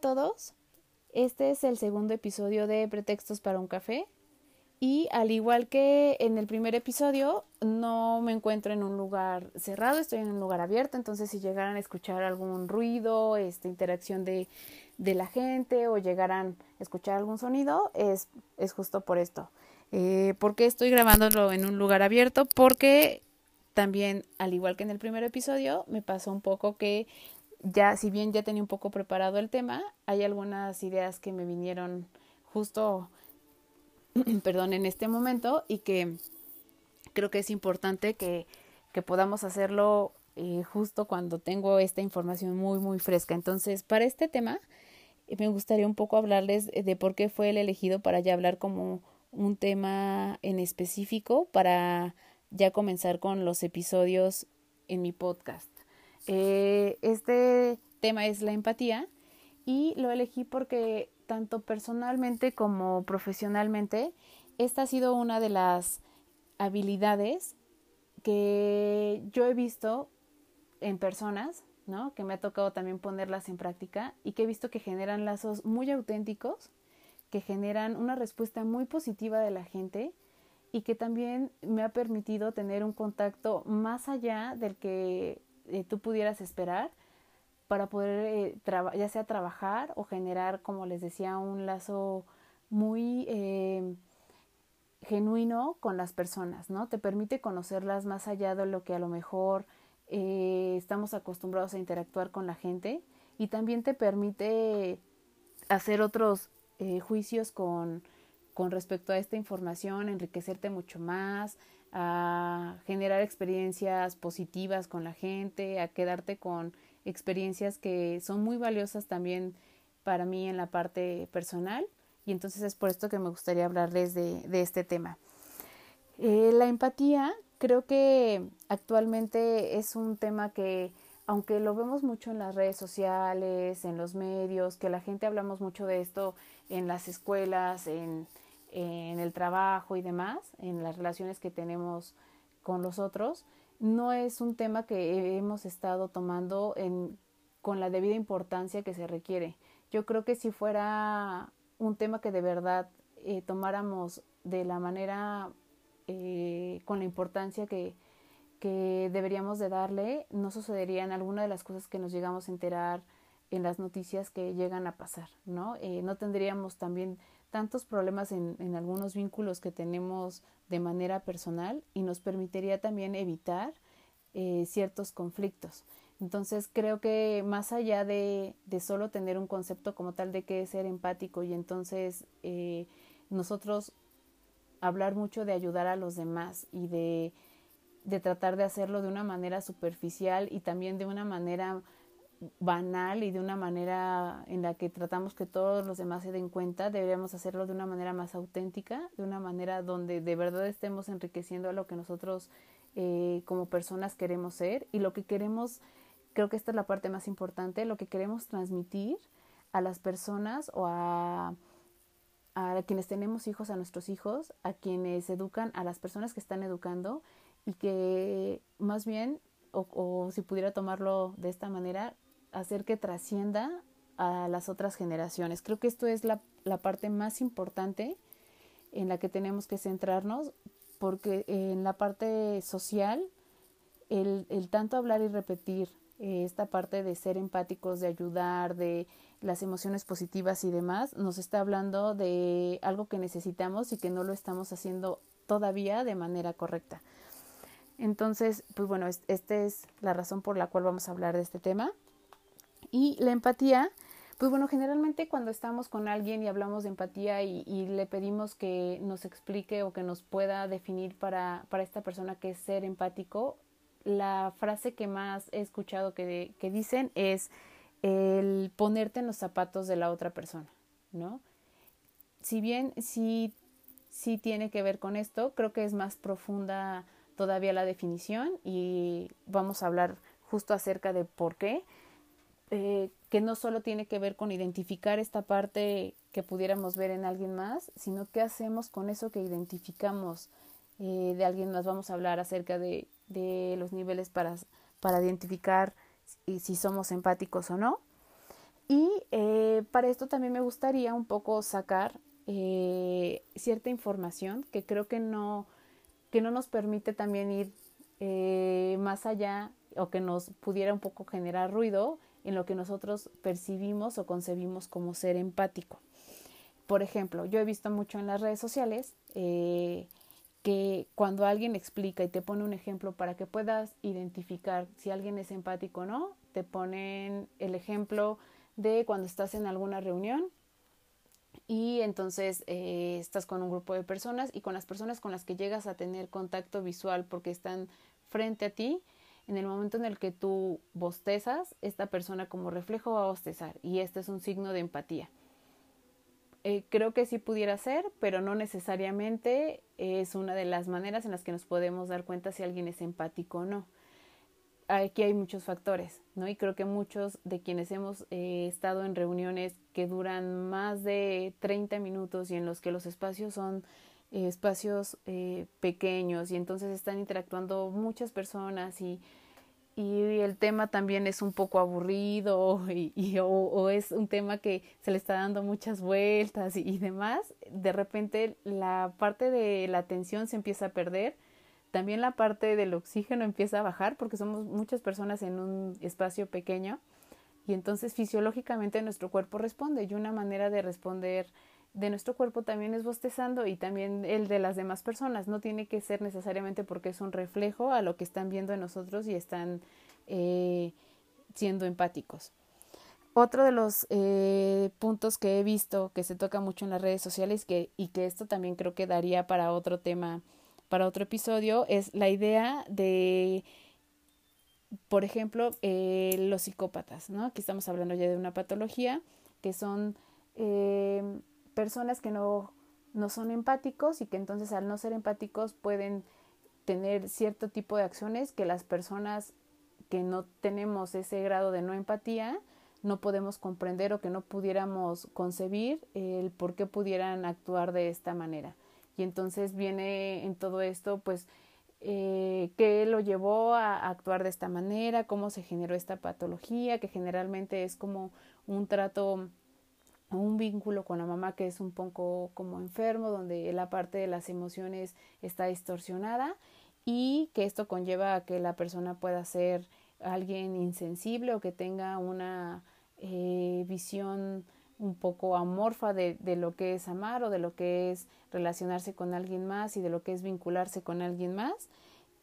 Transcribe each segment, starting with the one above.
Todos, este es el segundo episodio de Pretextos para un café. Y al igual que en el primer episodio, no me encuentro en un lugar cerrado, estoy en un lugar abierto, entonces si llegaran a escuchar algún ruido, esta interacción de, de la gente o llegaran a escuchar algún sonido, es, es justo por esto. Eh, ¿Por qué estoy grabándolo en un lugar abierto? Porque también, al igual que en el primer episodio, me pasó un poco que ya, si bien ya tenía un poco preparado el tema, hay algunas ideas que me vinieron justo perdón, en este momento y que creo que es importante que, que podamos hacerlo eh, justo cuando tengo esta información muy, muy fresca. Entonces, para este tema, eh, me gustaría un poco hablarles de por qué fue el elegido para ya hablar como un tema en específico para ya comenzar con los episodios en mi podcast. Eh, este tema es la empatía y lo elegí porque tanto personalmente como profesionalmente, esta ha sido una de las habilidades que yo he visto en personas, ¿no? Que me ha tocado también ponerlas en práctica y que he visto que generan lazos muy auténticos, que generan una respuesta muy positiva de la gente y que también me ha permitido tener un contacto más allá del que eh, tú pudieras esperar para poder eh, ya sea trabajar o generar, como les decía, un lazo muy eh, genuino con las personas, ¿no? Te permite conocerlas más allá de lo que a lo mejor estamos acostumbrados a interactuar con la gente y también te permite hacer otros juicios con, con respecto a esta información, enriquecerte mucho más, a generar experiencias positivas con la gente, a quedarte con experiencias que son muy valiosas también para mí en la parte personal y entonces es por esto que me gustaría hablarles de, este tema. Eh, la empatía creo que actualmente es un tema que aunque lo vemos mucho en las redes sociales, en los medios, que la gente hablamos mucho de esto en las escuelas, en, en el trabajo y demás, en las relaciones que tenemos con los otros, no es un tema que hemos estado tomando con la debida importancia que se requiere. Yo creo que si fuera un tema que de verdad eh, tomáramos de la manera eh, con la importancia que, que deberíamos de darle, no sucederían alguna de las cosas que nos llegamos a enterar en las noticias que llegan a pasar, ¿no? Eh, no tendríamos también tantos problemas en, en, algunos vínculos que tenemos de manera personal y nos permitiría también evitar eh, ciertos conflictos. Entonces creo que más allá de, de, solo tener un concepto como tal de que es ser empático y entonces eh, nosotros hablar mucho de ayudar a los demás y de, de tratar de hacerlo de una manera superficial y también de una manera banal y de una manera en la que tratamos que todos los demás se den cuenta, deberíamos hacerlo de una manera más auténtica, de una manera donde de verdad estemos enriqueciendo a lo que nosotros eh, como personas queremos ser y lo que queremos, creo que esta es la parte más importante, lo que queremos transmitir a las personas o a, a quienes tenemos hijos, a nuestros hijos, a quienes educan, a las personas que están educando y que más bien, o, o si pudiera tomarlo de esta manera, hacer que trascienda a las otras generaciones. Creo que esto es la, la parte más importante en la que tenemos que centrarnos, porque en la parte social, el, el tanto hablar y repetir eh, esta parte de ser empáticos, de ayudar, de las emociones positivas y demás, nos está hablando de algo que necesitamos y que no lo estamos haciendo todavía de manera correcta. Entonces, pues bueno, esta es la razón por la cual vamos a hablar de este tema. Y la empatía, pues bueno, generalmente cuando estamos con alguien y hablamos de empatía y, le pedimos que nos explique o que nos pueda definir para, para esta persona que es ser empático, la frase que más he escuchado que, que dicen es el ponerte en los zapatos de la otra persona, ¿no? Si bien sí, sí tiene que ver con esto, creo que es más profunda todavía la definición y vamos a hablar justo acerca de por qué, eh, que no solo tiene que ver con identificar esta parte que pudiéramos ver en alguien más, sino qué hacemos con eso que identificamos eh, de alguien más. Vamos a hablar acerca de, los niveles para, para identificar y si somos empáticos o no. Y eh, para esto también me gustaría un poco sacar cierta información que creo que no, que no nos permite también ir más allá o que nos pudiera un poco generar ruido en lo que nosotros percibimos o concebimos como ser empático. Por ejemplo, yo he visto mucho en las redes sociales que cuando alguien explica y te pone un ejemplo para que puedas identificar si alguien es empático o no, te ponen el ejemplo de cuando estás en alguna reunión y entonces eh, estás con un grupo de personas y con las personas con las que llegas a tener contacto visual porque están frente a ti, en el momento en el que tú bostezas, esta persona como reflejo va a bostezar y este es un signo de empatía. Eh, creo que sí pudiera ser, pero no necesariamente es una de las maneras en las que nos podemos dar cuenta si alguien es empático o no. Aquí hay muchos factores, ¿no? Y creo que muchos de quienes hemos eh, estado en reuniones que duran más de 30 minutos y en los que los espacios son eh, espacios pequeños y entonces están interactuando muchas personas y y el tema también es un poco aburrido y, o, es un tema que se le está dando muchas vueltas y, demás, de repente la parte de la atención se empieza a perder, también la parte del oxígeno empieza a bajar porque somos muchas personas en un espacio pequeño y entonces fisiológicamente nuestro cuerpo responde y una manera de responder de nuestro cuerpo también es bostezando y también el de las demás personas. No tiene que ser necesariamente porque es un reflejo a lo que están viendo en nosotros y están eh, siendo empáticos. Otro de los eh, puntos que he visto que se toca mucho en las redes sociales que, y que esto también creo que daría para otro tema, para otro episodio, es la idea de, por ejemplo, eh, los psicópatas, ¿no? Aquí estamos hablando ya de una patología que son personas que no, no son empáticos y que entonces al no ser empáticos pueden tener cierto tipo de acciones que las personas que no tenemos ese grado de no empatía no podemos comprender o que no pudiéramos concebir el por qué pudieran actuar de esta manera. Y entonces viene en todo esto, pues, eh, qué lo llevó a actuar de esta manera, cómo se generó esta patología, que generalmente es como un trato un vínculo con la mamá que es un poco como enfermo, donde la parte de las emociones está distorsionada y que esto conlleva a que la persona pueda ser alguien insensible o que tenga una eh, visión un poco amorfa de, de, lo que es amar o de lo que es relacionarse con alguien más y de lo que es vincularse con alguien más.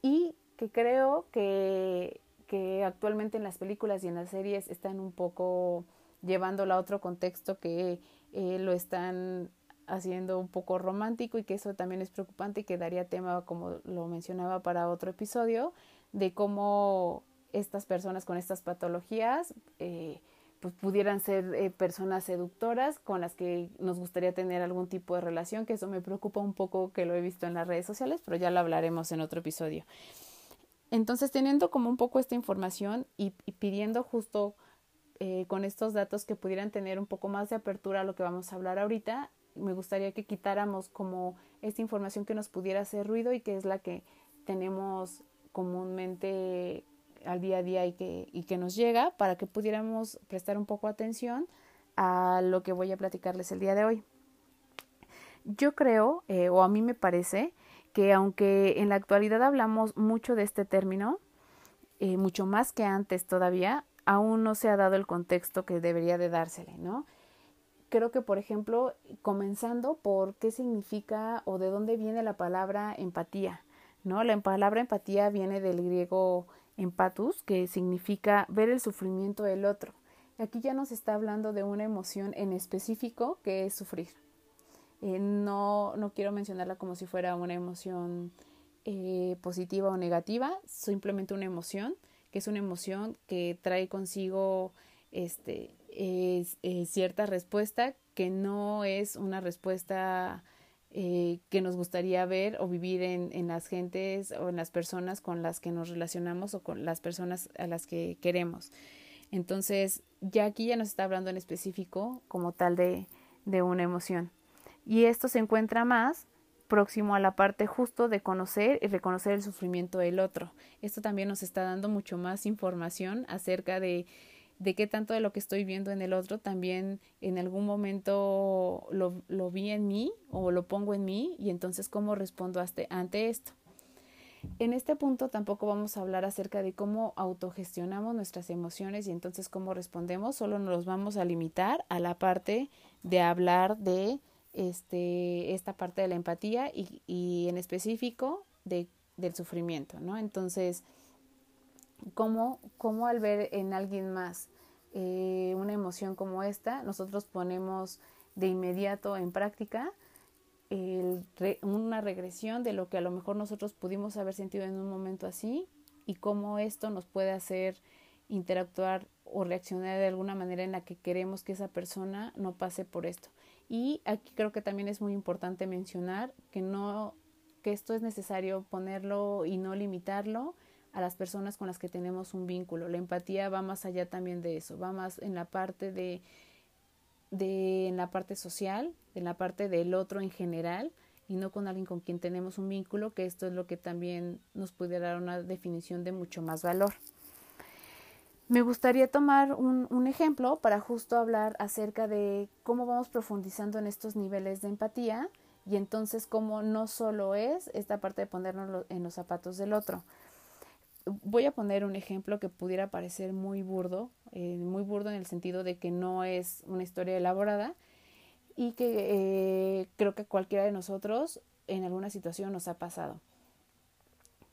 Y que creo que, que actualmente en las películas y en las series están un poco llevándolo a otro contexto que eh, lo están haciendo un poco romántico y que eso también es preocupante y que daría tema, como lo mencionaba, para otro episodio, de cómo estas personas con estas patologías eh, pues pudieran ser eh, personas seductoras con las que nos gustaría tener algún tipo de relación, que eso me preocupa un poco que lo he visto en las redes sociales, pero ya lo hablaremos en otro episodio. Entonces, teniendo como un poco esta información y, y pidiendo justo eh, con estos datos que pudieran tener un poco más de apertura a lo que vamos a hablar ahorita, me gustaría que quitáramos como esta información que nos pudiera hacer ruido y que es la que tenemos comúnmente al día a día y que, y que nos llega para que pudiéramos prestar un poco atención a lo que voy a platicarles el día de hoy. Yo creo, eh, o a mí me parece, que aunque en la actualidad hablamos mucho de este término, eh, mucho más que antes todavía, aún no se ha dado el contexto que debería de dársele, ¿no? Creo que, por ejemplo, comenzando por qué significa o de dónde viene la palabra empatía, ¿no? La palabra empatía viene del griego empatus, que significa ver el sufrimiento del otro. Aquí ya nos está hablando de una emoción en específico que es sufrir. Eh, no, no quiero mencionarla como si fuera una emoción eh, positiva o negativa, simplemente una emoción, que es una emoción que trae consigo este, eh, cierta respuesta que no es una respuesta eh, que nos gustaría ver o vivir en, en las gentes o en las personas con las que nos relacionamos o con las personas a las que queremos. Entonces, ya aquí ya nos está hablando en específico como tal de, de una emoción. Y esto se encuentra más próximo a la parte justo de conocer y reconocer el sufrimiento del otro. Esto también nos está dando mucho más información acerca de de qué tanto de lo que estoy viendo en el otro también en algún momento lo, lo vi en mí o lo pongo en mí y entonces cómo respondo ante esto. En este punto tampoco vamos a hablar acerca de cómo autogestionamos nuestras emociones y entonces cómo respondemos, solo nos vamos a limitar a la parte de hablar de este, esta parte de la empatía y, y en específico de, del sufrimiento, ¿no? Entonces, cómo, cómo al ver en alguien más eh, una emoción como esta, nosotros ponemos de inmediato en práctica una regresión de lo que a lo mejor nosotros pudimos haber sentido en un momento así y cómo esto nos puede hacer interactuar o reaccionar de alguna manera en la que queremos que esa persona no pase por esto. Y aquí creo que también es muy importante mencionar que no que esto es necesario ponerlo y no limitarlo a las personas con las que tenemos un vínculo. La empatía va más allá también de eso, va más en la parte de, de en la parte social, en la parte del otro en general y no con alguien con quien tenemos un vínculo, que esto es lo que también nos puede dar una definición de mucho más valor. Me gustaría tomar un, un, ejemplo para justo hablar acerca de cómo vamos profundizando en estos niveles de empatía y entonces cómo no solo es esta parte de ponernos en los zapatos del otro, voy a poner un ejemplo que pudiera parecer muy burdo, eh, muy burdo en el sentido de que no es una historia elaborada y que eh, creo que cualquiera de nosotros en alguna situación nos ha pasado.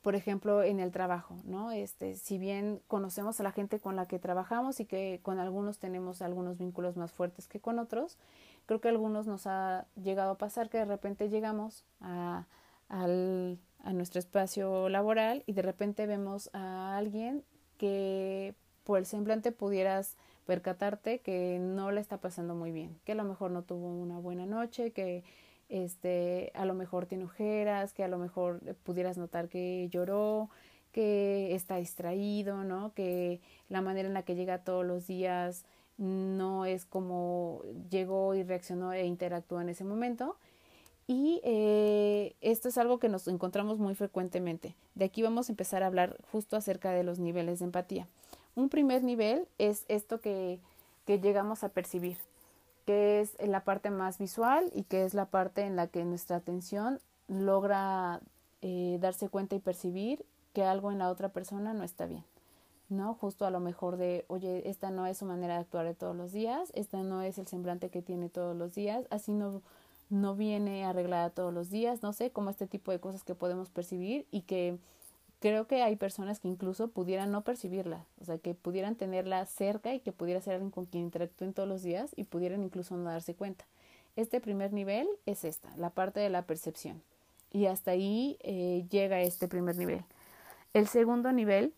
Por ejemplo, en el trabajo, ¿no? Este, si bien conocemos a la gente con la que trabajamos y que con algunos tenemos algunos vínculos más fuertes que con otros, creo que a algunos nos ha llegado a pasar que de repente llegamos a, al a nuestro espacio laboral y de repente vemos a alguien que por el semblante pudieras percatarte que no le está pasando muy bien, que a lo mejor no tuvo una buena noche, que este a lo mejor tiene ojeras, que a lo mejor pudieras notar que lloró, que está distraído, ¿no? Que la manera en la que llega todos los días no es como llegó y reaccionó e interactuó en ese momento y eh, esto es algo que nos encontramos muy frecuentemente. De aquí vamos a empezar a hablar justo acerca de los niveles de empatía. Un primer nivel es esto que, que llegamos a percibir, que es la parte más visual y que es la parte en la que nuestra atención logra eh, darse cuenta y percibir que algo en la otra persona no está bien. ¿no? Justo a lo mejor de, oye, esta no es su manera de actuar de todos los días, esta no es el semblante que tiene todos los días, así no, no viene arreglada todos los días, no sé, como este tipo de cosas que podemos percibir y que creo que hay personas que incluso pudieran no percibirla, o sea, que pudieran tenerla cerca y que pudiera ser alguien con quien interactúen todos los días y pudieran incluso no darse cuenta. Este primer nivel es esta, la parte de la percepción. Y hasta ahí eh, llega este primer nivel. El segundo nivel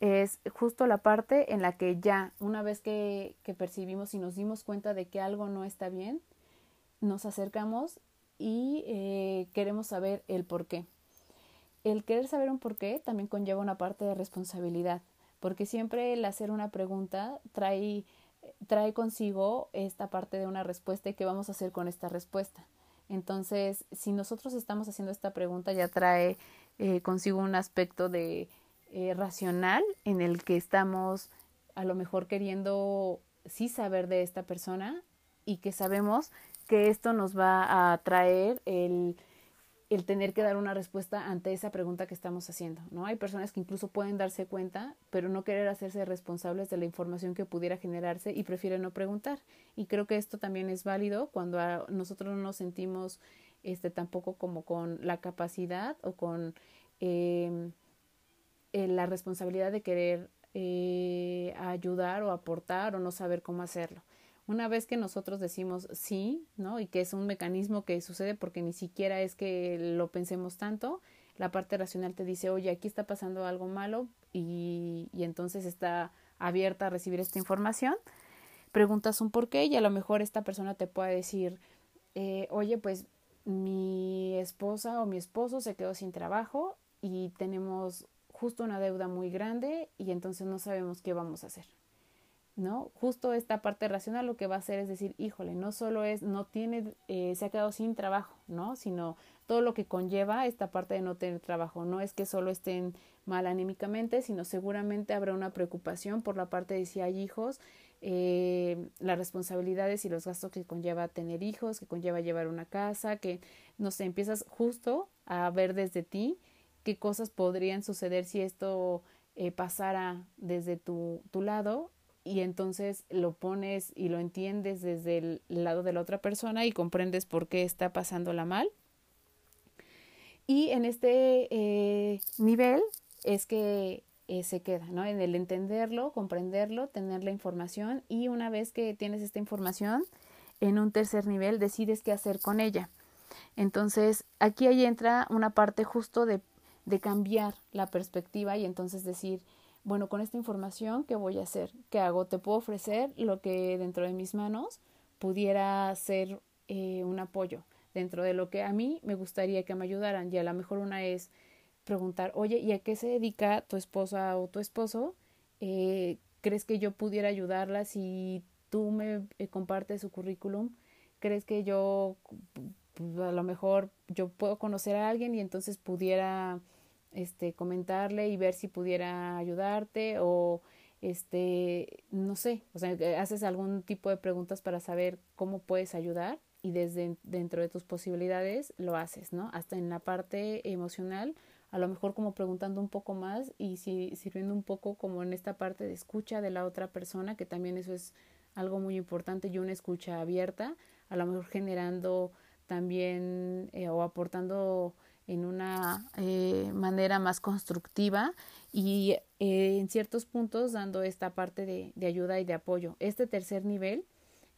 es justo la parte en la que ya, una vez que, percibimos y nos dimos cuenta de que algo no está bien, nos acercamos y eh, queremos saber el por qué. El querer saber un por qué también conlleva una parte de responsabilidad, porque siempre el hacer una pregunta trae, trae consigo esta parte de una respuesta y qué vamos a hacer con esta respuesta. Entonces, si nosotros estamos haciendo esta pregunta, ya trae eh, consigo un aspecto de eh, racional en el que estamos a lo mejor queriendo sí saber de esta persona y que sabemos que esto nos va a traer el, el tener que dar una respuesta ante esa pregunta que estamos haciendo, ¿no? Hay personas que incluso pueden darse cuenta, pero no querer hacerse responsables de la información que pudiera generarse y prefieren no preguntar. Y creo que esto también es válido cuando nosotros no nos sentimos este tampoco como con la capacidad o con em, eh, la responsabilidad de querer eh, ayudar o aportar o no saber cómo hacerlo. Una vez que nosotros decimos sí, ¿no? Y que es un mecanismo que sucede porque ni siquiera es que lo pensemos tanto, la parte racional te dice, oye, aquí está pasando algo malo y, y entonces está abierta a recibir esta información, preguntas un por qué y a lo mejor esta persona te puede decir, eh, oye, pues mi esposa o mi esposo se quedó sin trabajo y tenemos justo una deuda muy grande y entonces no sabemos qué vamos a hacer. ¿No? Justo esta parte racional lo que va a hacer es decir, híjole, no solo es, no tiene, eh, se ha quedado sin trabajo, ¿no? Sino todo lo que conlleva esta parte de no tener trabajo. No es que solo estén mal anímicamente, sino seguramente habrá una preocupación por la parte de si hay hijos, eh, las responsabilidades y los gastos que conlleva tener hijos, que conlleva llevar una casa, que no sé, empiezas justo a ver desde ti qué cosas podrían suceder si esto eh, pasara desde tu, tu lado y entonces lo pones y lo entiendes desde el lado de la otra persona y comprendes por qué está pasándola mal. Y en este eh, nivel es que eh, se queda, ¿no? En el entenderlo, comprenderlo, tener la información y una vez que tienes esta información, en un tercer nivel decides qué hacer con ella. Entonces, aquí ahí entra una parte justo de, de cambiar la perspectiva y entonces decir, bueno, con esta información, ¿qué voy a hacer? ¿Qué hago? Te puedo ofrecer lo que dentro de mis manos pudiera ser eh, un apoyo dentro de lo que a mí me gustaría que me ayudaran y a lo mejor una es preguntar, oye, ¿y a qué se dedica tu esposa o tu esposo? Eh, ¿Crees que yo pudiera ayudarla si tú me eh, compartes su currículum? ¿Crees que yo, a lo mejor yo puedo conocer a alguien y entonces pudiera este, comentarle y ver si pudiera ayudarte o este, no sé, o sea, haces algún tipo de preguntas para saber cómo puedes ayudar y desde dentro de tus posibilidades lo haces, ¿no? Hasta en la parte emocional, a lo mejor como preguntando un poco más y si, sirviendo un poco como en esta parte de escucha de la otra persona, que también eso es algo muy importante y una escucha abierta, a lo mejor generando también eh, o aportando en una eh, manera más constructiva y eh, en ciertos puntos dando esta parte de, ayuda y de apoyo. Este tercer nivel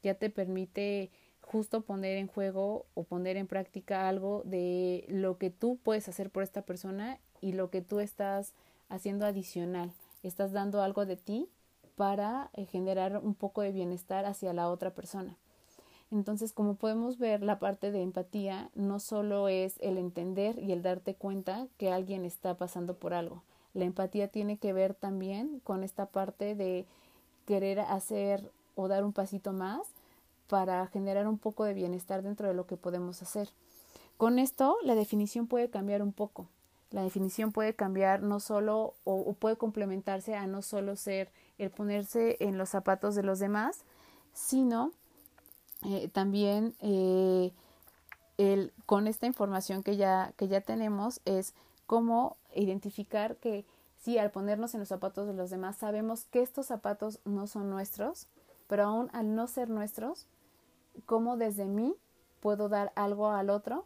ya te permite justo poner en juego o poner en práctica algo de lo que tú puedes hacer por esta persona y lo que tú estás haciendo adicional. Estás dando algo de ti para eh, generar un poco de bienestar hacia la otra persona. Entonces, como podemos ver, la parte de empatía no solo es el entender y el darte cuenta que alguien está pasando por algo. La empatía tiene que ver también con esta parte de querer hacer o dar un pasito más para generar un poco de bienestar dentro de lo que podemos hacer. Con esto, la definición puede cambiar un poco. La definición puede cambiar no solo o, puede complementarse a no solo ser el ponerse en los zapatos de los demás, sino eh, también eh, el, con esta información que ya, que ya tenemos es cómo identificar que si al ponernos en los zapatos de los demás sabemos que estos zapatos no son nuestros, pero aún al no ser nuestros, cómo desde mí puedo dar algo al otro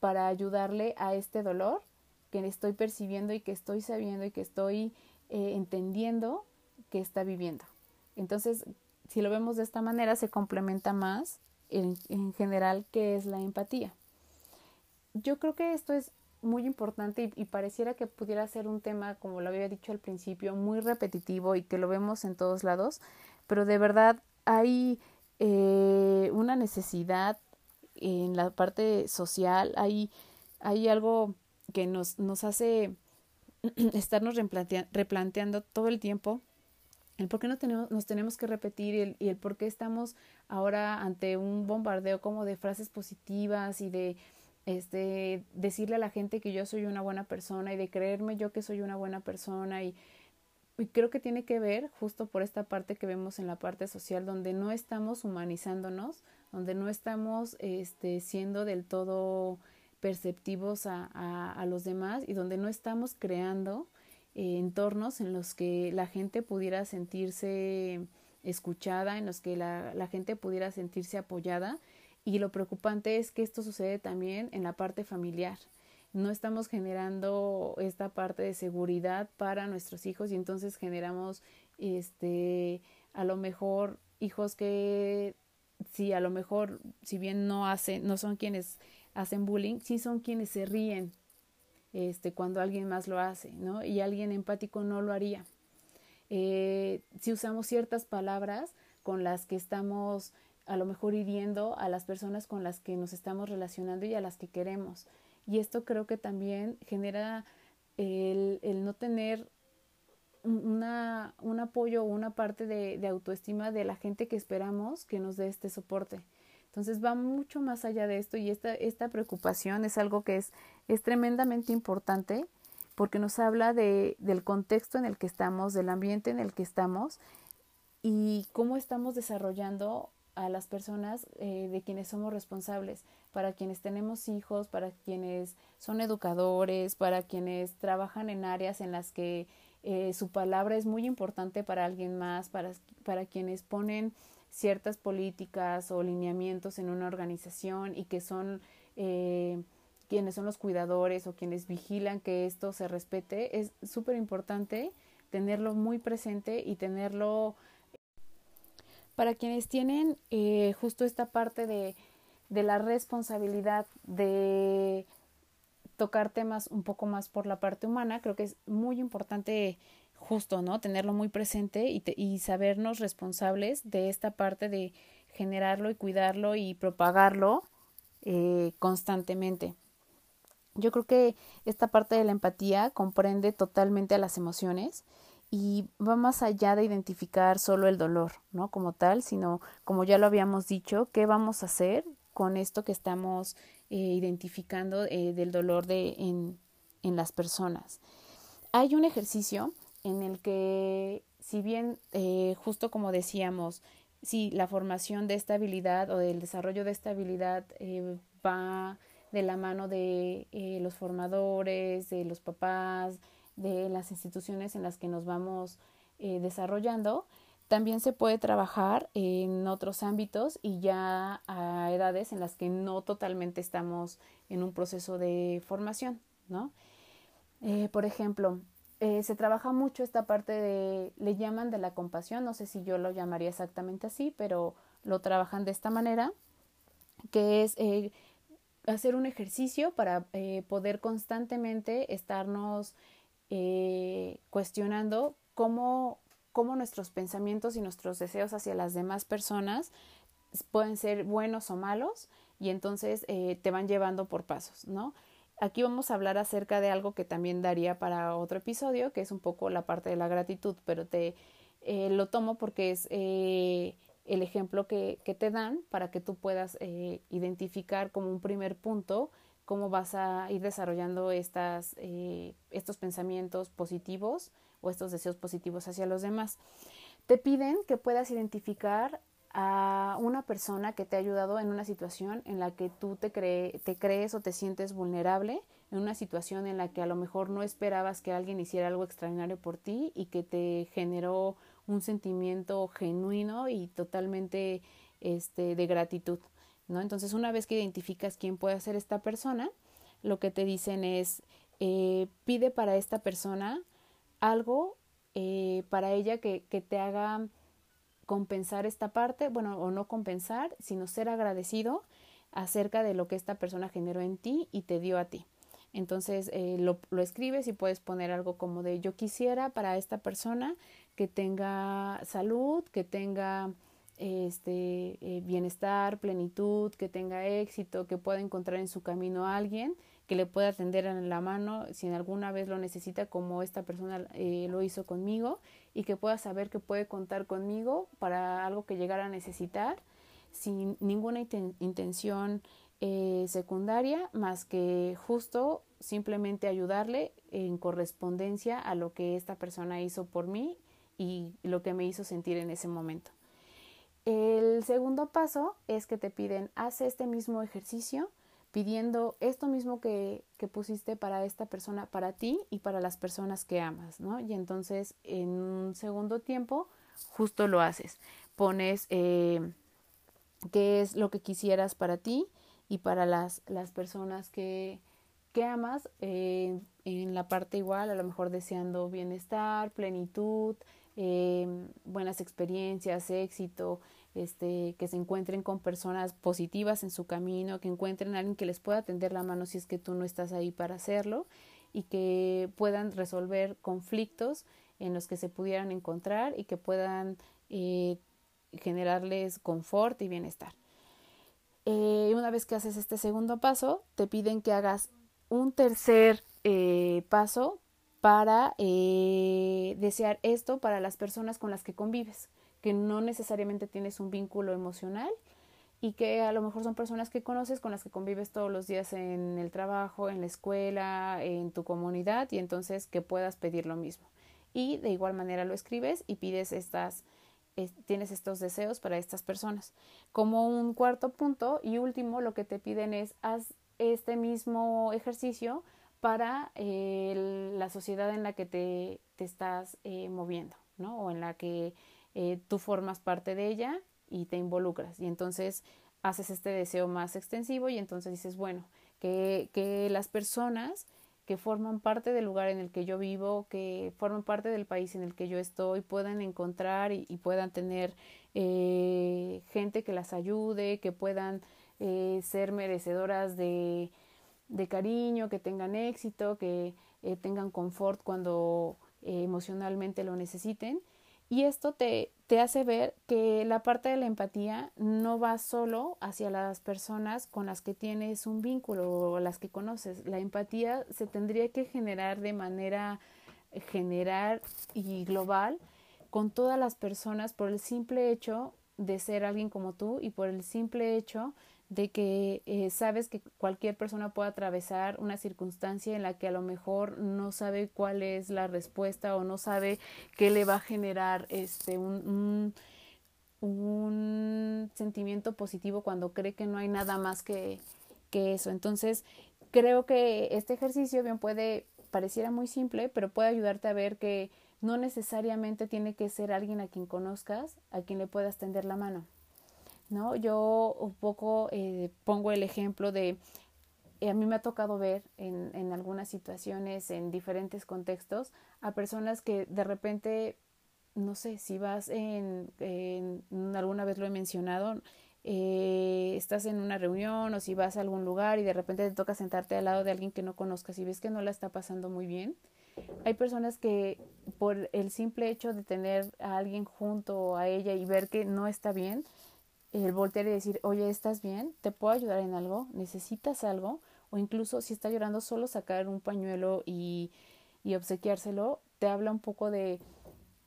para ayudarle a este dolor que estoy percibiendo y que estoy sabiendo y que estoy eh, entendiendo que está viviendo. Entonces, si lo vemos de esta manera, se complementa más en, en general que es la empatía. Yo creo que esto es muy importante y, pareciera que pudiera ser un tema, como lo había dicho al principio, muy repetitivo y que lo vemos en todos lados, pero de verdad hay eh, una necesidad en la parte social, hay, hay algo que nos, nos hace estarnos replanteando todo el tiempo el por qué no tenemos, nos tenemos que repetir y el, y el por qué estamos ahora ante un bombardeo como de frases positivas y de este decirle a la gente que yo soy una buena persona y de creerme yo que soy una buena persona y creo que tiene que ver justo por esta parte que vemos en la parte social donde no estamos humanizándonos, donde no estamos este, siendo del todo perceptivos a, a, los demás y donde no estamos creando eh, entornos en los que la gente pudiera sentirse escuchada, en los que la, la gente pudiera sentirse apoyada. Y lo preocupante es que esto sucede también en la parte familiar no estamos generando esta parte de seguridad para nuestros hijos y entonces generamos este a lo mejor hijos que sí a lo mejor si bien no hacen no son quienes hacen bullying sí son quienes se ríen este, cuando alguien más lo hace, ¿no? Y alguien empático no lo haría. Eh, si usamos ciertas palabras con las que estamos a lo mejor hiriendo a las personas con las que nos estamos relacionando y a las que queremos. Y esto creo que también genera el, no tener una, un apoyo o una parte de, autoestima de la gente que esperamos que nos dé este soporte. Entonces va mucho más allá de esto y esta, esta preocupación es algo que es, es tremendamente importante porque nos habla de, del contexto en el que estamos, del ambiente en el que estamos y cómo estamos desarrollando a las personas eh, de quienes somos responsables, para quienes tenemos hijos, para quienes son educadores, para quienes trabajan en áreas en las que eh, su palabra es muy importante para alguien más, para, para quienes ponen ciertas políticas o lineamientos en una organización y que son eh, quienes son los cuidadores o quienes vigilan que esto se respete, es súper importante tenerlo muy presente y tenerlo para quienes tienen eh, justo esta parte de, de la responsabilidad de tocar temas un poco más por la parte humana, creo que es muy importante justo, ¿no? Tenerlo muy presente y, sabernos responsables de esta parte de generarlo y cuidarlo y propagarlo eh, constantemente. Yo creo que esta parte de la empatía comprende totalmente a las emociones y va más allá de identificar solo el dolor, ¿no? Como tal, sino, como ya lo habíamos dicho, qué vamos a hacer con esto que estamos eh, identificando eh, del dolor de, en las personas. Hay un ejercicio en el que, si bien, eh, justo como decíamos, si la formación de esta habilidad o del desarrollo de esta habilidad eh, va de la mano de eh, los formadores, de los papás, de las instituciones en las que nos vamos desarrollando, también se puede trabajar en otros ámbitos y ya a edades en las que no totalmente estamos en un proceso de formación, ¿no? Por ejemplo, eh, se trabaja mucho esta parte de, le llaman de la compasión, no sé si yo lo llamaría exactamente así, pero lo trabajan de esta manera, que es eh, hacer un ejercicio para eh, poder constantemente estarnos cuestionando cómo, cómo nuestros pensamientos y nuestros deseos hacia las demás personas pueden ser buenos o malos y entonces te van llevando por pasos, ¿no? Aquí vamos a hablar acerca de algo que también daría para otro episodio, que es un poco la parte de la gratitud, pero te eh, lo tomo porque es eh, el ejemplo que, te dan para que tú puedas eh, identificar como un primer punto cómo vas a ir desarrollando estos pensamientos positivos o estos deseos positivos hacia los demás. Te piden que puedas identificar a una persona que te ha ayudado en una situación en la que tú te, te crees o te sientes vulnerable, en una situación en la que a lo mejor no esperabas que alguien hiciera algo extraordinario por ti y que te generó un sentimiento genuino y totalmente este, de gratitud. ¿no? Entonces, una vez que identificas quién puede ser esta persona, lo que te dicen es, eh, pide para esta persona algo eh, para ella que, que te haga compensar esta parte, bueno, o no compensar, sino ser agradecido acerca de lo que esta persona generó en ti y te dio a ti. Entonces eh, lo, lo, escribes y puedes poner algo como de yo quisiera para esta persona que tenga salud, que tenga este eh, bienestar, plenitud, que tenga éxito, que pueda encontrar en su camino a alguien que le pueda atender en la mano si en alguna vez lo necesita como esta persona eh, lo hizo conmigo y que pueda saber que puede contar conmigo para algo que llegara a necesitar sin ninguna intención eh, secundaria más que justo simplemente ayudarle en correspondencia a lo que esta persona hizo por mí y lo que me hizo sentir en ese momento. El segundo paso es que te piden, haz este mismo ejercicio pidiendo esto mismo que, que, pusiste para esta persona, para ti y para las personas que amas, ¿no? Y entonces en un segundo tiempo justo lo haces. Pones eh, qué es lo que quisieras para ti y para las, las personas que, que amas eh, en la parte igual, a lo mejor deseando bienestar, plenitud, eh, buenas experiencias, éxito, este, que se encuentren con personas positivas en su camino, que encuentren a alguien que les pueda tender la mano si es que tú no estás ahí para hacerlo y que puedan resolver conflictos en los que se pudieran encontrar y que puedan eh, generarles confort y bienestar. Eh, una vez que haces este segundo paso, te piden que hagas un tercer eh, paso para desear esto para las personas con las que convives, que no necesariamente tienes un vínculo emocional y que a lo mejor son personas que conoces con las que convives todos los días en el trabajo, en la escuela, en tu comunidad y entonces que puedas pedir lo mismo. Y de igual manera lo escribes y pides estas tienes estos deseos para estas personas. Como un cuarto punto y último, lo que te piden es haz este mismo ejercicio para eh, la sociedad en la que te, te estás eh, moviendo, ¿no? O en la que eh, tú formas parte de ella y te involucras. Y entonces haces este deseo más extensivo y entonces dices, bueno, que, que las personas que forman parte del lugar en el que yo vivo, que forman parte del país en el que yo estoy, puedan encontrar y, puedan tener eh, gente que las ayude, que puedan eh, ser merecedoras de, de, cariño, que tengan éxito, que eh, tengan confort cuando emocionalmente lo necesiten. Y esto te, te hace ver que la parte de la empatía no va solo hacia las personas con las que tienes un vínculo o las que conoces. La empatía se tendría que generar de manera general y global con todas las personas por el simple hecho de ser alguien como tú y por el simple hecho de que eh, sabes que cualquier persona puede atravesar una circunstancia en la que a lo mejor no sabe cuál es la respuesta o no sabe qué le va a generar este un, un, sentimiento positivo cuando cree que no hay nada más que, que eso. Entonces, creo que este ejercicio bien puede pareciera muy simple, pero puede ayudarte a ver que no necesariamente tiene que ser alguien a quien conozcas, a quien le puedas tender la mano. ¿No? Yo un poco eh, pongo el ejemplo de, eh, a mí me ha tocado ver en, en, algunas situaciones, en diferentes contextos, a personas que de repente, no sé, si vas en, alguna vez lo he mencionado, eh, estás en una reunión o si vas a algún lugar y de repente te toca sentarte al lado de alguien que no conozcas y ves que no la está pasando muy bien. Hay personas que por el simple hecho de tener a alguien junto a ella y ver que no está bien, el voltear y decir, oye, ¿estás bien? ¿Te puedo ayudar en algo? ¿Necesitas algo? O incluso si está llorando, solo sacar un pañuelo y, y obsequiárselo, te habla un poco de,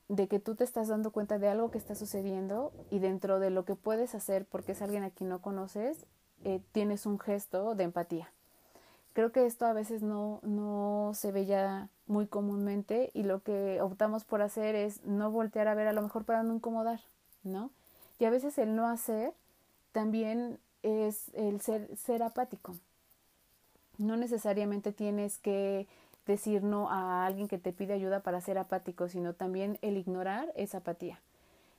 de que tú te estás dando cuenta de algo que está sucediendo y dentro de lo que puedes hacer porque es alguien a quien no conoces, eh, tienes un gesto de empatía. Creo que esto a veces no, no se ve ya muy comúnmente y lo que optamos por hacer es no voltear a ver a lo mejor para no incomodar, ¿no? Y a veces el no hacer también es el ser, ser apático. No necesariamente tienes que decir no a alguien que te pide ayuda para ser apático, sino también el ignorar es apatía.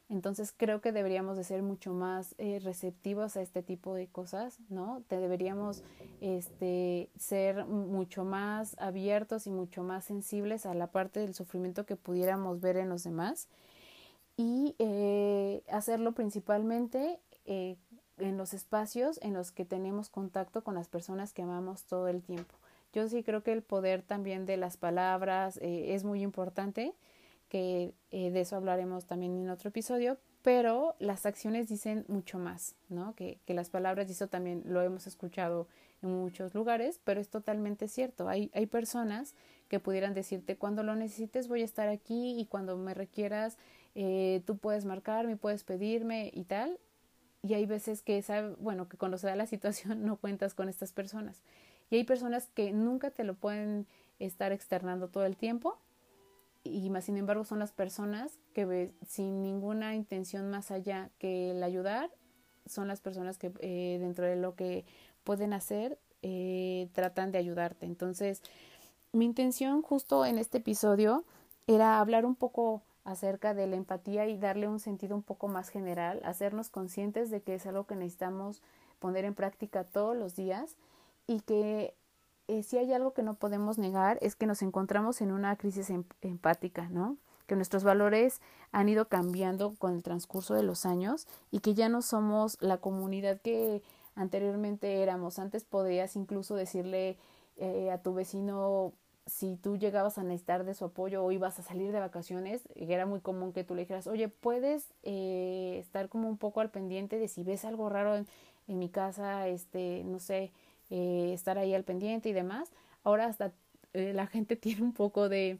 Entonces creo que deberíamos de ser mucho más eh, receptivos a este tipo de cosas, ¿no? Te deberíamos este, ser mucho más abiertos y mucho más sensibles a la parte del sufrimiento que pudiéramos ver en los demás y eh, hacerlo principalmente eh, en los espacios en los que tenemos contacto con las personas que amamos todo el tiempo. Yo sí creo que el poder también de las palabras eh, es muy importante, que de eso hablaremos también en otro episodio, pero las acciones dicen mucho más, ¿no? Que, que las palabras, y eso también lo hemos escuchado en muchos lugares, pero es totalmente cierto. Hay, hay personas que pudieran decirte, cuando lo necesites voy a estar aquí y cuando me requieras eh, tú puedes marcarme, puedes pedirme y tal. Y hay veces que, sabe, bueno, que cuando se da la situación no cuentas con estas personas. Y hay personas que nunca te lo pueden estar externando todo el tiempo. Y más sin embargo son las personas que sin ninguna intención más allá que el ayudar, son las personas que eh, dentro de lo que pueden hacer eh, tratan de ayudarte. Entonces, mi intención justo en este episodio era hablar un poco acerca de la empatía y darle un sentido un poco más general, hacernos conscientes de que es algo que necesitamos poner en práctica todos los días y que eh, si hay algo que no podemos negar es que nos encontramos en una crisis em, empática, ¿no? Que nuestros valores han ido cambiando con el transcurso de los años y que ya no somos la comunidad que anteriormente éramos. Antes podías incluso decirle eh, a tu vecino si tú llegabas a necesitar de su apoyo o ibas a salir de vacaciones, era muy común que tú le dijeras, oye, puedes eh, estar como un poco al pendiente de si ves algo raro en, mi casa, este, no sé, eh, estar ahí al pendiente y demás. Ahora hasta eh, la gente tiene un poco de,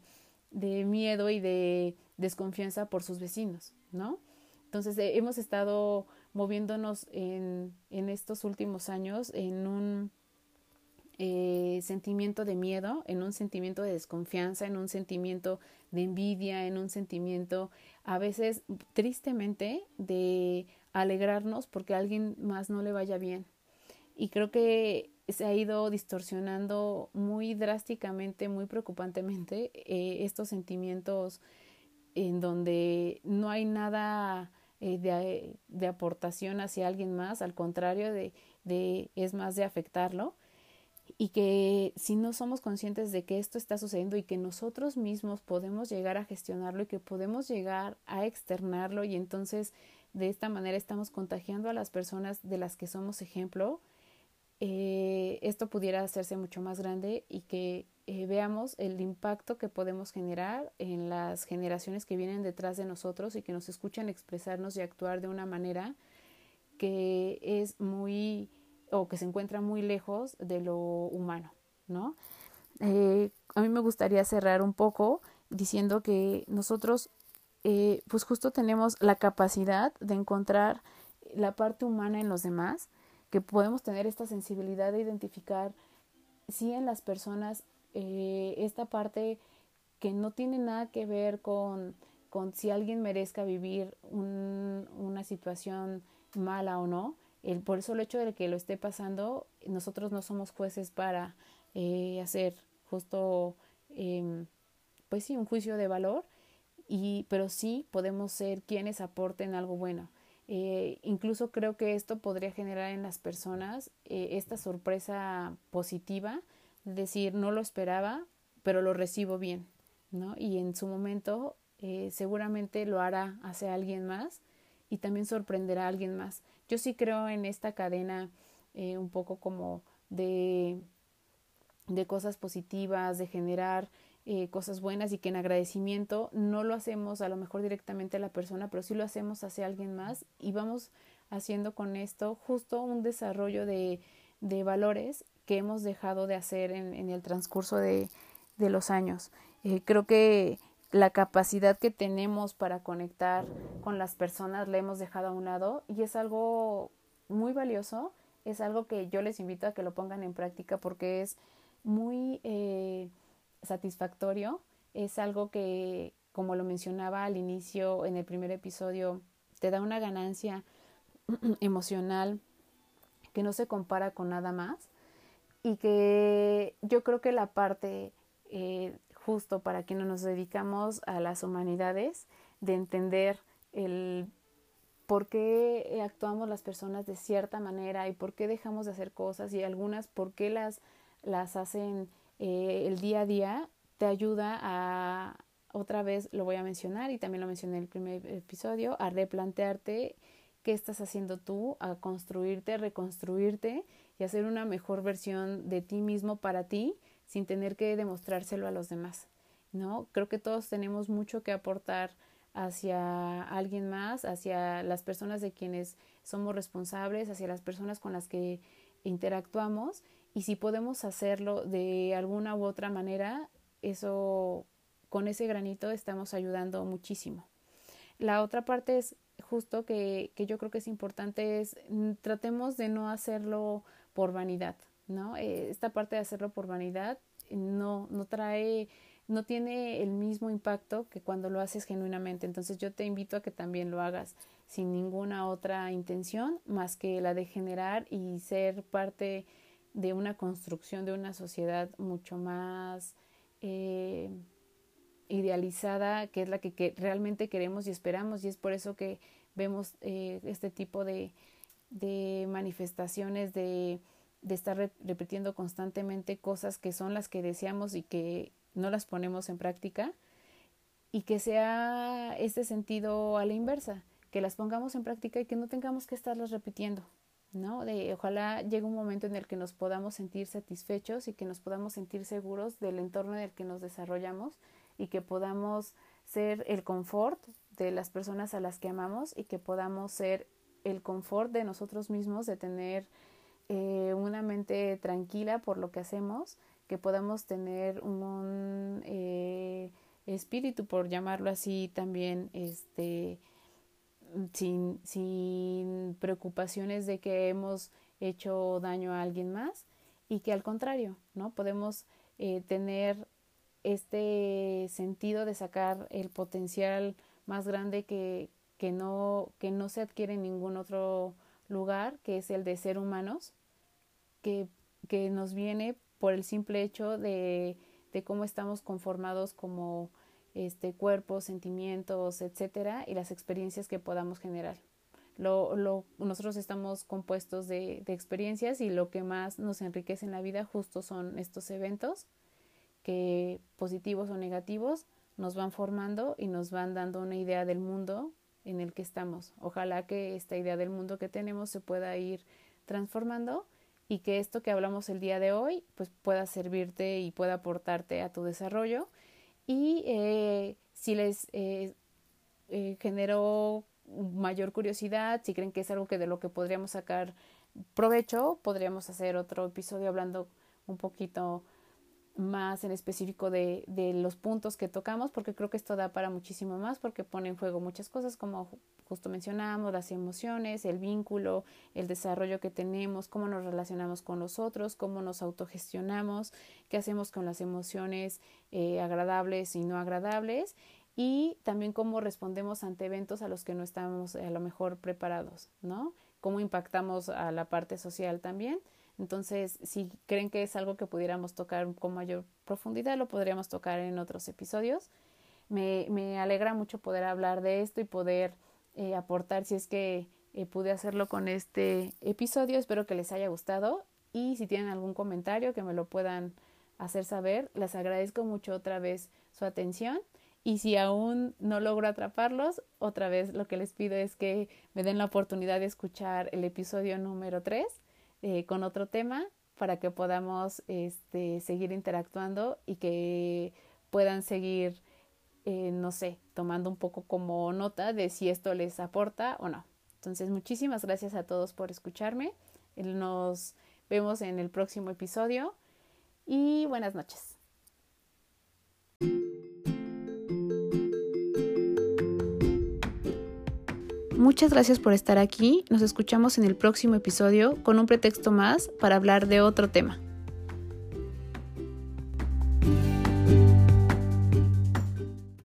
de, miedo y de desconfianza por sus vecinos, ¿no? Entonces eh, hemos estado moviéndonos en, en estos últimos años en un eh, sentimiento de miedo, en un sentimiento de desconfianza, en un sentimiento de envidia, en un sentimiento a veces tristemente de alegrarnos porque a alguien más no le vaya bien. Y creo que se ha ido distorsionando muy drásticamente, muy preocupantemente eh, estos sentimientos en donde no hay nada eh, de, aportación hacia alguien más, al contrario de, de es más de afectarlo y que si no somos conscientes de que esto está sucediendo y que nosotros mismos podemos llegar a gestionarlo y que podemos llegar a externarlo y entonces de esta manera estamos contagiando a las personas de las que somos ejemplo, eh, esto pudiera hacerse mucho más grande y que eh, veamos el impacto que podemos generar en las generaciones que vienen detrás de nosotros y que nos escuchan expresarnos y actuar de una manera que es muy o que se encuentra muy lejos de lo humano, ¿no? Eh, a mí me gustaría cerrar un poco diciendo que nosotros, eh, pues justo tenemos la capacidad de encontrar la parte humana en los demás, que podemos tener esta sensibilidad de identificar, sí, en las personas, eh, esta parte que no tiene nada que ver con, con si alguien merezca vivir un, una situación mala o no, el, por el hecho de que lo esté pasando, nosotros no somos jueces para eh, hacer justo, eh, pues sí, un juicio de valor, y, pero sí podemos ser quienes aporten algo bueno. Eh, incluso creo que esto podría generar en las personas eh, esta sorpresa positiva, de decir, no lo esperaba, pero lo recibo bien, ¿no? Y en su momento eh, seguramente lo hará hacia alguien más y también sorprenderá a alguien más. Yo sí creo en esta cadena eh, un poco como de, de cosas positivas, de generar eh, cosas buenas y que en agradecimiento no lo hacemos a lo mejor directamente a la persona, pero sí lo hacemos hacia alguien más y vamos haciendo con esto justo un desarrollo de, de valores que hemos dejado de hacer en, el transcurso de, de los años. Eh, creo que la capacidad que tenemos para conectar con las personas la hemos dejado a un lado y es algo muy valioso, es algo que yo les invito a que lo pongan en práctica porque es muy eh, satisfactorio, es algo que, como lo mencionaba al inicio en el primer episodio, te da una ganancia emocional que no se compara con nada más y que yo creo que la parte eh, justo para quienes nos dedicamos a las humanidades, de entender el por qué actuamos las personas de cierta manera y por qué dejamos de hacer cosas y algunas por qué las, las hacen eh, el día a día, te ayuda a, otra vez lo voy a mencionar y también lo mencioné en el primer episodio, a replantearte qué estás haciendo tú, a construirte, reconstruirte y hacer una mejor versión de ti mismo para ti sin tener que demostrárselo a los demás, ¿no? Creo que todos tenemos mucho que aportar hacia alguien más, hacia las personas de quienes somos responsables, hacia las personas con las que interactuamos y si podemos hacerlo de alguna u otra manera, eso con ese granito estamos ayudando muchísimo. La otra parte es justo que, que yo creo que es importante es mm, tratemos de no hacerlo por vanidad, ¿no? Eh, esta parte de hacerlo por vanidad no, no trae, no tiene el mismo impacto que cuando lo haces genuinamente. Entonces yo te invito a que también lo hagas sin ninguna otra intención más que la de generar y ser parte de una construcción de una sociedad mucho más eh, idealizada, que es la que, realmente queremos y esperamos, y es por eso que vemos eh, este tipo de, de manifestaciones de de estar repitiendo constantemente cosas que son las que deseamos y que no las ponemos en práctica y que sea este sentido a la inversa, que las pongamos en práctica y que no tengamos que estarlas repitiendo, ¿no? De ojalá llegue un momento en el que nos podamos sentir satisfechos y que nos podamos sentir seguros del entorno en el que nos desarrollamos y que podamos ser el confort de las personas a las que amamos y que podamos ser el confort de nosotros mismos, de tener eh, una mente tranquila por lo que hacemos, que podamos tener un eh, espíritu, por llamarlo así, también este, sin, sin preocupaciones de que hemos hecho daño a alguien más y que al contrario, ¿no? Podemos eh, tener este sentido de sacar el potencial más grande que, que, no, que no se adquiere en ningún otro lugar, que es el de ser humanos, que, que nos viene por el simple hecho de, de cómo estamos conformados como este, cuerpos, sentimientos, etcétera, y las experiencias que podamos generar. Lo, lo, nosotros estamos compuestos de, de, experiencias y lo que más nos enriquece en la vida justo son estos eventos que positivos o negativos nos van formando y nos van dando una idea del mundo en el que estamos. Ojalá que esta idea del mundo que tenemos se pueda ir transformando y que esto que hablamos el día de hoy pues pueda servirte y pueda aportarte a tu desarrollo. Y eh, si les eh, eh, generó mayor curiosidad, si creen que es algo que de lo que podríamos sacar provecho, podríamos hacer otro episodio hablando un poquito más en específico de, de, los puntos que tocamos, porque creo que esto da para muchísimo más, porque pone en juego muchas cosas, como justo mencionamos, las emociones, el vínculo, el desarrollo que tenemos, cómo nos relacionamos con los otros, cómo nos autogestionamos, qué hacemos con las emociones eh, agradables y no agradables, y también cómo respondemos ante eventos a los que no estamos a lo mejor preparados, ¿no? Cómo impactamos a la parte social también. Entonces, si creen que es algo que pudiéramos tocar con mayor profundidad, lo podríamos tocar en otros episodios. Me alegra mucho poder hablar de esto y poder eh, aportar si es que eh, pude hacerlo con este episodio. Espero que les haya gustado y si tienen algún comentario que me lo puedan hacer saber, les agradezco mucho otra vez su atención. Y si aún no logro atraparlos, otra vez lo que les pido es que me den la oportunidad de escuchar el episodio número 3 eh, con otro tema para que podamos este, seguir interactuando y que puedan seguir, eh, no sé, tomando un poco como nota de si esto les aporta o no. Entonces, muchísimas gracias a todos por escucharme. Nos vemos en el próximo episodio y buenas noches. Muchas gracias por estar aquí. Nos escuchamos en el próximo episodio con un pretexto más para hablar de otro tema.